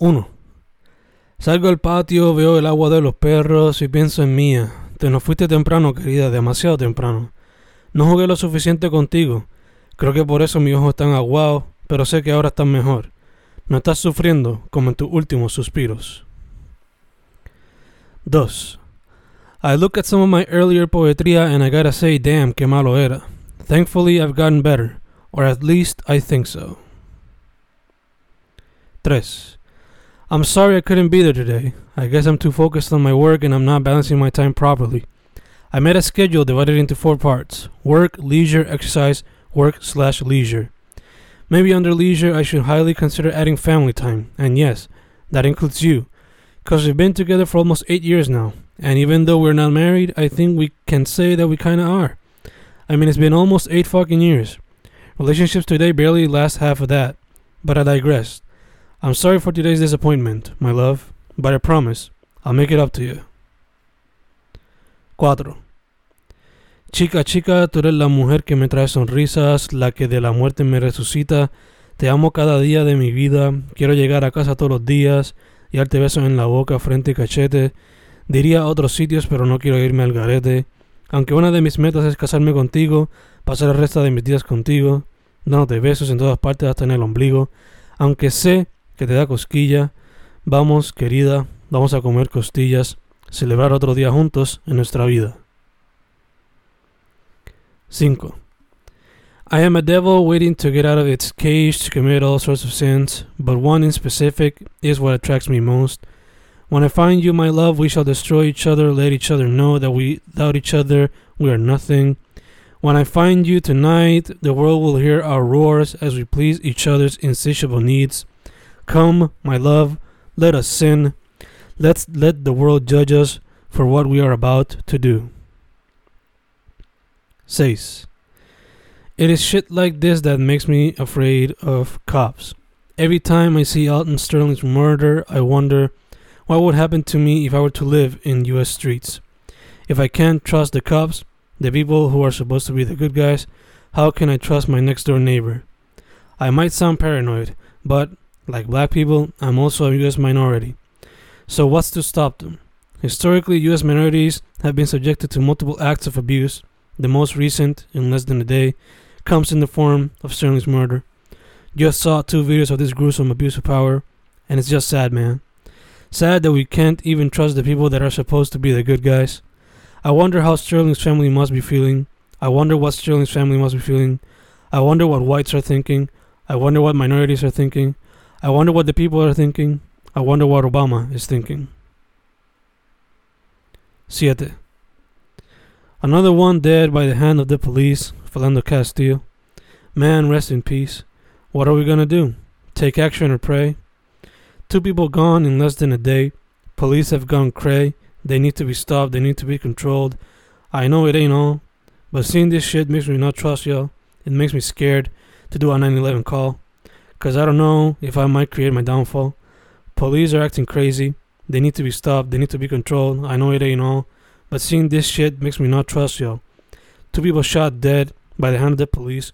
1. Salgo al patio, veo el agua de los perros y pienso en mía. Te nos fuiste temprano, querida, demasiado temprano. No jugué lo suficiente contigo. Creo que por eso mis ojos están aguados, pero sé que ahora estás mejor. No estás sufriendo como en tus últimos suspiros. 2. I look at some of my earlier poetría and I gotta say, damn, qué malo era. Thankfully, I've gotten better, or at least I think so. 3. I'm sorry I couldn't be there today. I guess I'm too focused on my work and I'm not balancing my time properly. I made a schedule divided into four parts work, leisure, exercise, work slash leisure. Maybe under leisure, I should highly consider adding family time. And yes, that includes you. Because we've been together for almost eight years now. And even though we're not married, I think we can say that we kinda are. I mean, it's been almost eight fucking years. Relationships today barely last half of that. But I digress. I'm sorry for today's disappointment, my love, but I promise I'll make it up to you. 4. Chica, chica, tú eres la mujer que me trae sonrisas, la que de la muerte me resucita. Te amo cada día de mi vida. Quiero llegar a casa todos los días y darte besos en la boca, frente y cachete. Diría otros sitios, pero no quiero irme al garete. Aunque una de mis metas es casarme contigo, pasar el resto de mis días contigo, dándote besos en todas partes hasta en el ombligo. Aunque sé que te da cosquilla. Vamos, querida, vamos a comer costillas, celebrar otro día juntos en nuestra vida. 5. I am a devil waiting to get out of its cage to commit all sorts of sins, but one in specific is what attracts me most. When I find you, my love, we shall destroy each other, let each other know that we, without each other, we are nothing. When I find you tonight, the world will hear our roars as we please each other's insatiable needs. Come, my love, let us sin. Let's let the world judge us for what we are about to do. 6. It is shit like this that makes me afraid of cops. Every time I see Alton Sterling's murder, I wonder what would happen to me if I were to live in US streets. If I can't trust the cops, the people who are supposed to be the good guys, how can I trust my next door neighbor? I might sound paranoid, but like black people, I'm also a U.S. minority. So, what's to stop them? Historically, U.S. minorities have been subjected to multiple acts of abuse. The most recent, in less than a day, comes in the form of Sterling's murder. Just saw two videos of this gruesome abuse of power, and it's just sad, man. Sad that we can't even trust the people that are supposed to be the good guys. I wonder how Sterling's family must be feeling. I wonder what Sterling's family must be feeling. I wonder what whites are thinking. I wonder what minorities are thinking. I wonder what the people are thinking. I wonder what Obama is thinking. 7. Another one dead by the hand of the police, Philando Castillo. Man, rest in peace. What are we gonna do? Take action or pray? Two people gone in less than a day. Police have gone cray. They need to be stopped. They need to be controlled. I know it ain't all, but seeing this shit makes me not trust y'all. It makes me scared to do a 911 call. Because I don't know if I might create my downfall. Police are acting crazy. They need to be stopped. They need to be controlled. I know it ain't all. But seeing this shit makes me not trust y'all. Two people shot dead by the hand of the police.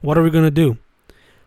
What are we gonna do?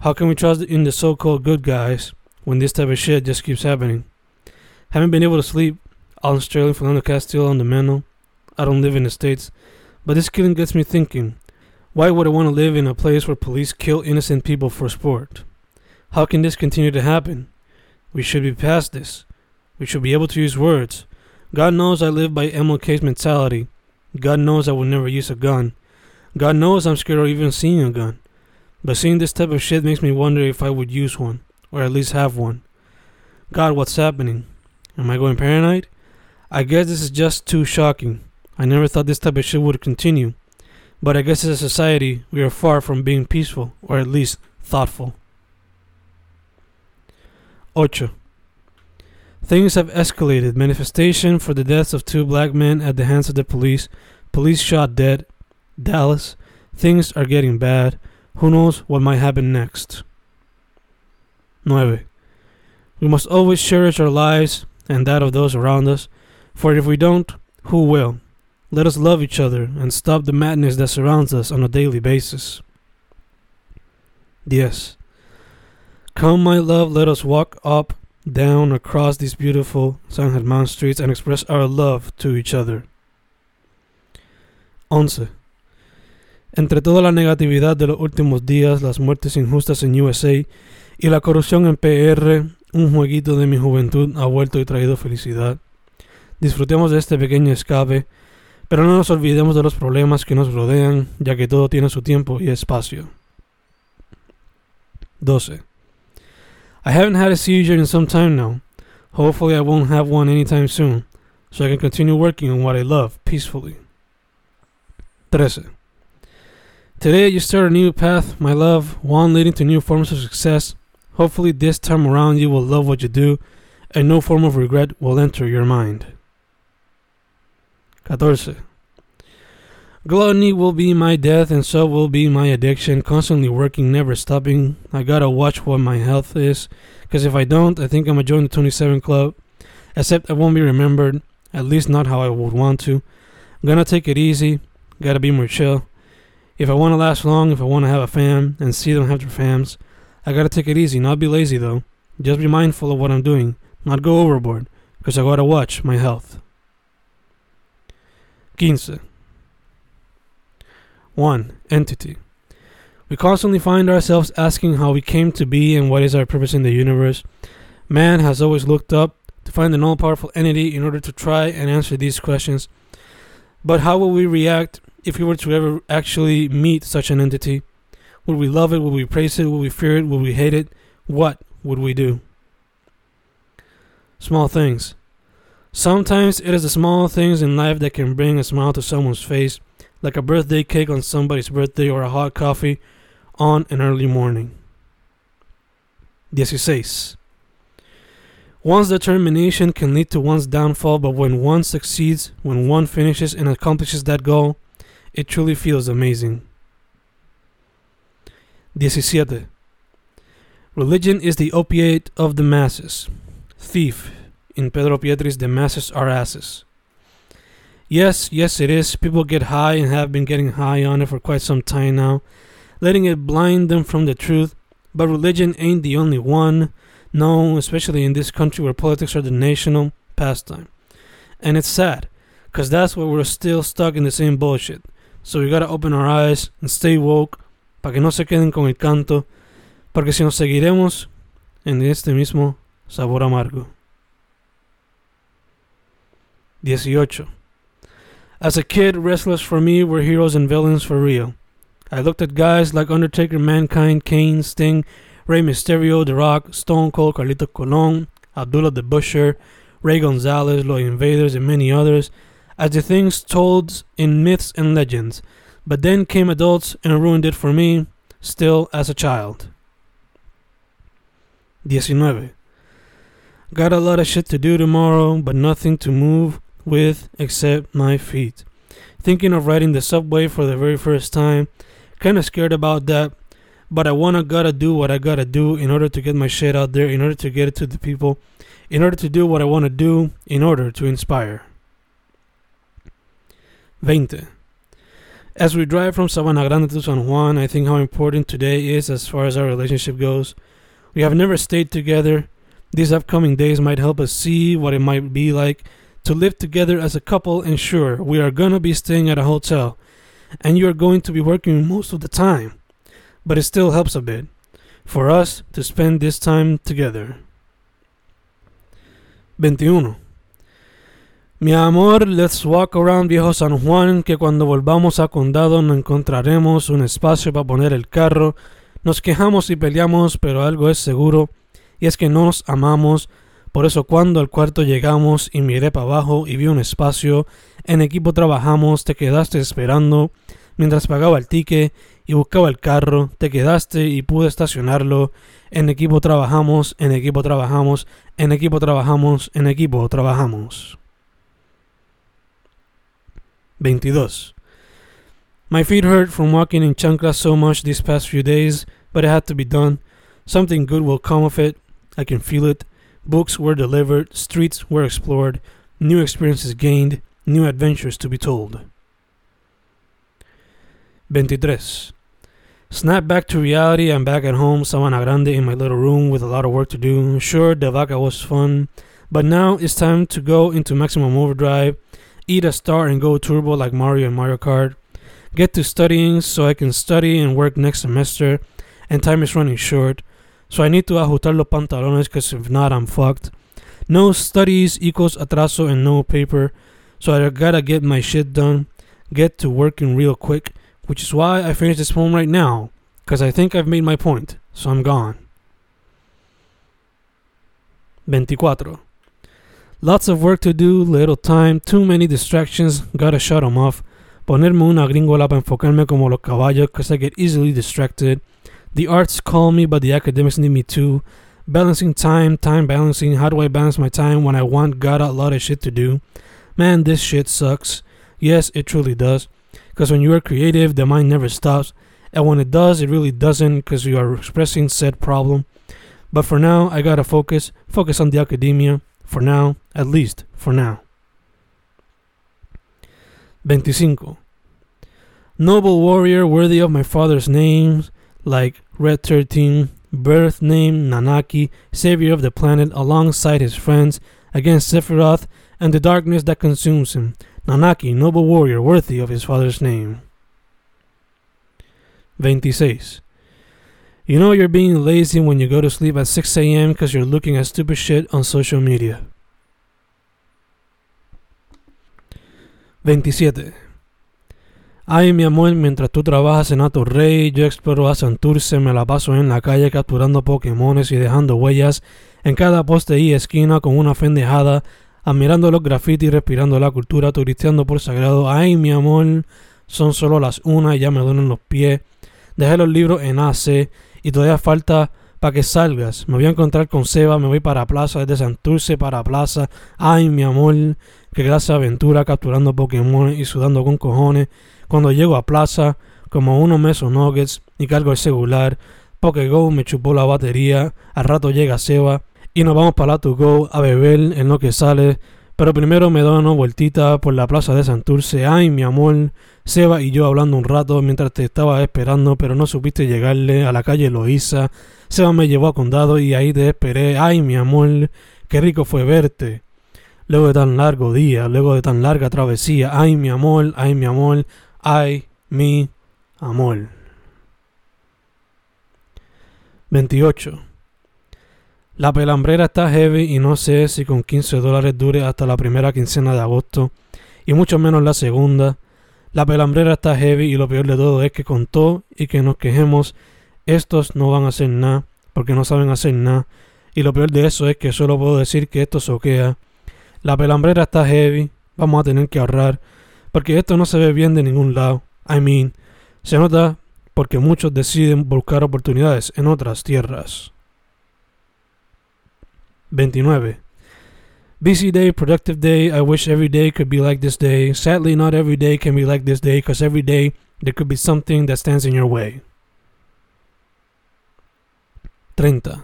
How can we trust in the so called good guys when this type of shit just keeps happening? Haven't been able to sleep. Alton Sterling, Philando Castillo on the mental. I don't live in the States. But this killing gets me thinking. Why would I want to live in a place where police kill innocent people for sport? How can this continue to happen? We should be past this. We should be able to use words. God knows I live by MLK's mentality. God knows I will never use a gun. God knows I'm scared of even seeing a gun. But seeing this type of shit makes me wonder if I would use one, or at least have one. God, what's happening? Am I going paranoid? I guess this is just too shocking. I never thought this type of shit would continue. But I guess as a society, we are far from being peaceful, or at least thoughtful. 8. Things have escalated. Manifestation for the deaths of two black men at the hands of the police. Police shot dead. Dallas. Things are getting bad. Who knows what might happen next? 9. We must always cherish our lives and that of those around us, for if we don't, who will? Let us love each other and stop the madness that surrounds us on a daily basis. Yes. Come, my love, let us walk up down across these beautiful San Germán streets and express our love to each other. 11. Entre toda la negatividad de los últimos días, las muertes injustas en USA y la corrupción en PR, un jueguito de mi juventud ha vuelto y traído felicidad. Disfrutemos de este pequeño escape, pero no nos olvidemos de los problemas que nos rodean, ya que todo tiene su tiempo y espacio. 12. I haven't had a seizure in some time now. Hopefully, I won't have one anytime soon, so I can continue working on what I love peacefully. 13. Today, you start a new path, my love, one leading to new forms of success. Hopefully, this time around, you will love what you do, and no form of regret will enter your mind. 14. Gluttony will be my death, and so will be my addiction. Constantly working, never stopping. I gotta watch what my health is, because if I don't, I think I'm gonna join the 27 Club. Except I won't be remembered, at least not how I would want to. I'm gonna take it easy, gotta be more chill. If I wanna last long, if I wanna have a fam and see them have their fams, I gotta take it easy, not be lazy though. Just be mindful of what I'm doing, not go overboard, because I gotta watch my health. 15. 1. Entity. We constantly find ourselves asking how we came to be and what is our purpose in the universe. Man has always looked up to find an all powerful entity in order to try and answer these questions. But how will we react if we were to ever actually meet such an entity? Would we love it? Would we praise it? Would we fear it? Would we hate it? What would we do? Small things. Sometimes it is the small things in life that can bring a smile to someone's face like a birthday cake on somebody's birthday or a hot coffee on an early morning. 16. One's determination can lead to one's downfall, but when one succeeds, when one finishes and accomplishes that goal, it truly feels amazing. 17. Religion is the opiate of the masses. Thief. In Pedro Pietri's The Masses Are Asses. Yes, yes, it is. People get high and have been getting high on it for quite some time now, letting it blind them from the truth. But religion ain't the only one. No, especially in this country where politics are the national pastime. And it's sad, because that's where we're still stuck in the same bullshit. So we gotta open our eyes and stay woke, para que no se queden con el canto, porque si nos seguiremos en este mismo sabor amargo. 18. As a kid, wrestlers for me were heroes and villains for real. I looked at guys like Undertaker, Mankind, Kane, Sting, Rey Mysterio, The Rock, Stone Cold, Carlito Colon, Abdullah the Butcher, Ray Gonzalez, Lloyd Invaders, and many others as the things told in myths and legends. But then came adults and ruined it for me, still as a child. 19. Got a lot of shit to do tomorrow, but nothing to move with except my feet. Thinking of riding the subway for the very first time, kinda scared about that, but I wanna gotta do what I gotta do in order to get my shit out there, in order to get it to the people, in order to do what I wanna do, in order to inspire. 20. As we drive from Sabana Grande to San Juan, I think how important today is as far as our relationship goes. We have never stayed together. These upcoming days might help us see what it might be like to live together as a couple and sure we are gonna be staying at a hotel. And you are going to be working most of the time but it still helps a bit for us to spend this time together. 21 Mi amor, let's walk around Viejo San Juan, que cuando volvamos a Condado no encontraremos un espacio para poner el carro. Nos quejamos y peleamos, pero algo es seguro, y es que nos amamos, Por eso cuando al cuarto llegamos y miré para abajo y vi un espacio, en equipo trabajamos, te quedaste esperando, mientras pagaba el ticket y buscaba el carro, te quedaste y pude estacionarlo, en equipo trabajamos, en equipo trabajamos, en equipo trabajamos, en equipo trabajamos. 22. My feet hurt from walking in chanclas so much these past few days, but it had to be done. Something good will come of it. I can feel it. Books were delivered, streets were explored, new experiences gained, new adventures to be told. 23. Snap back to reality. I'm back at home, Sabana Grande, in my little room with a lot of work to do. Sure, the vaca was fun, but now it's time to go into maximum overdrive, eat a star and go turbo like Mario and Mario Kart, get to studying so I can study and work next semester, and time is running short, so I need to ajustar los pantalones because if not, I'm fucked. No studies equals atraso and no paper, so I gotta get my shit done, get to working real quick which is why I finished this poem right now, because I think I've made my point, so I'm gone. 24. Lots of work to do, little time, too many distractions, gotta shut them off. Ponerme una gringola para enfocarme como los caballos, cause I get easily distracted. The arts call me, but the academics need me too. Balancing time, time balancing, how do I balance my time when I want got a lot of shit to do? Man, this shit sucks. Yes, it truly does. Because when you are creative, the mind never stops. And when it does, it really doesn't because you are expressing said problem. But for now, I gotta focus, focus on the academia. For now, at least for now. 25. Noble warrior worthy of my father's names, like Red 13, birth name Nanaki, savior of the planet, alongside his friends, against Sephiroth and the darkness that consumes him. Nanaki, noble warrior worthy of his father's name. 26. You know you're being lazy when you go to sleep at 6 a.m. because you're looking at stupid shit on social media. 27. Ay, mi amor, mientras tú trabajas en Ato Rey, yo exploro a Santurce, me la paso en la calle capturando Pokémones y dejando huellas en cada poste y esquina con una fendejada admirando los grafitis, respirando la cultura, turisteando por sagrado. Ay, mi amor, son solo las una y ya me duelen los pies. Dejé los libros en AC y todavía falta para que salgas. Me voy a encontrar con Seba, me voy para Plaza, desde Santurce para Plaza. Ay, mi amor, qué clase aventura capturando Pokémon y sudando con cojones. Cuando llego a Plaza, como unos mesos nuggets y cargo el celular, Pokego me chupó la batería. Al rato llega Seba y nos vamos para la to go a beber en lo que sale. Pero primero me doy una vueltita por la plaza de Santurce. Ay, mi amor, Seba y yo hablando un rato mientras te estaba esperando, pero no supiste llegarle a la calle Loíza. Seba me llevó a Condado y ahí te esperé. Ay, mi amor, qué rico fue verte. Luego de tan largo día, luego de tan larga travesía. Ay, mi amor, ay, mi amor, ay, mi amor. 28. La pelambrera está heavy y no sé si con 15 dólares dure hasta la primera quincena de agosto y mucho menos la segunda. La pelambrera está heavy y lo peor de todo es que con todo y que nos quejemos, estos no van a hacer nada porque no saben hacer nada. Y lo peor de eso es que solo puedo decir que esto soquea. La pelambrera está heavy, vamos a tener que ahorrar porque esto no se ve bien de ningún lado. I mean, se nota porque muchos deciden buscar oportunidades en otras tierras. 29. Busy day, productive day. I wish every day could be like this day. Sadly, not every day can be like this day because every day there could be something that stands in your way. 30.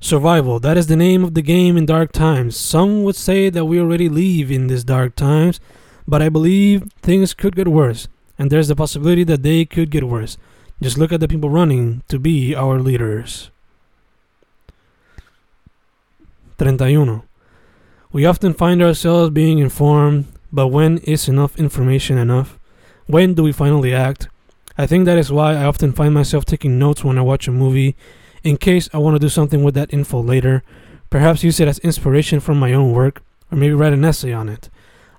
Survival. That is the name of the game in dark times. Some would say that we already live in these dark times, but I believe things could get worse, and there's the possibility that they could get worse. Just look at the people running to be our leaders. 31. We often find ourselves being informed, but when is enough information enough? When do we finally act? I think that is why I often find myself taking notes when I watch a movie, in case I want to do something with that info later, perhaps use it as inspiration from my own work, or maybe write an essay on it.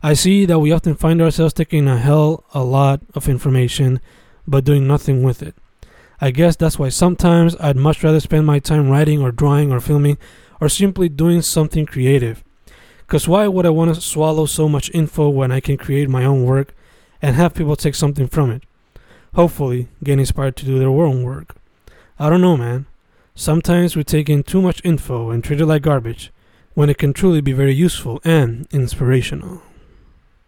I see that we often find ourselves taking a hell a lot of information, but doing nothing with it. I guess that's why sometimes I'd much rather spend my time writing or drawing or filming or simply doing something creative. Because why would I want to swallow so much info when I can create my own work and have people take something from it? Hopefully, get inspired to do their own work. I don't know, man. Sometimes we take in too much info and treat it like garbage when it can truly be very useful and inspirational.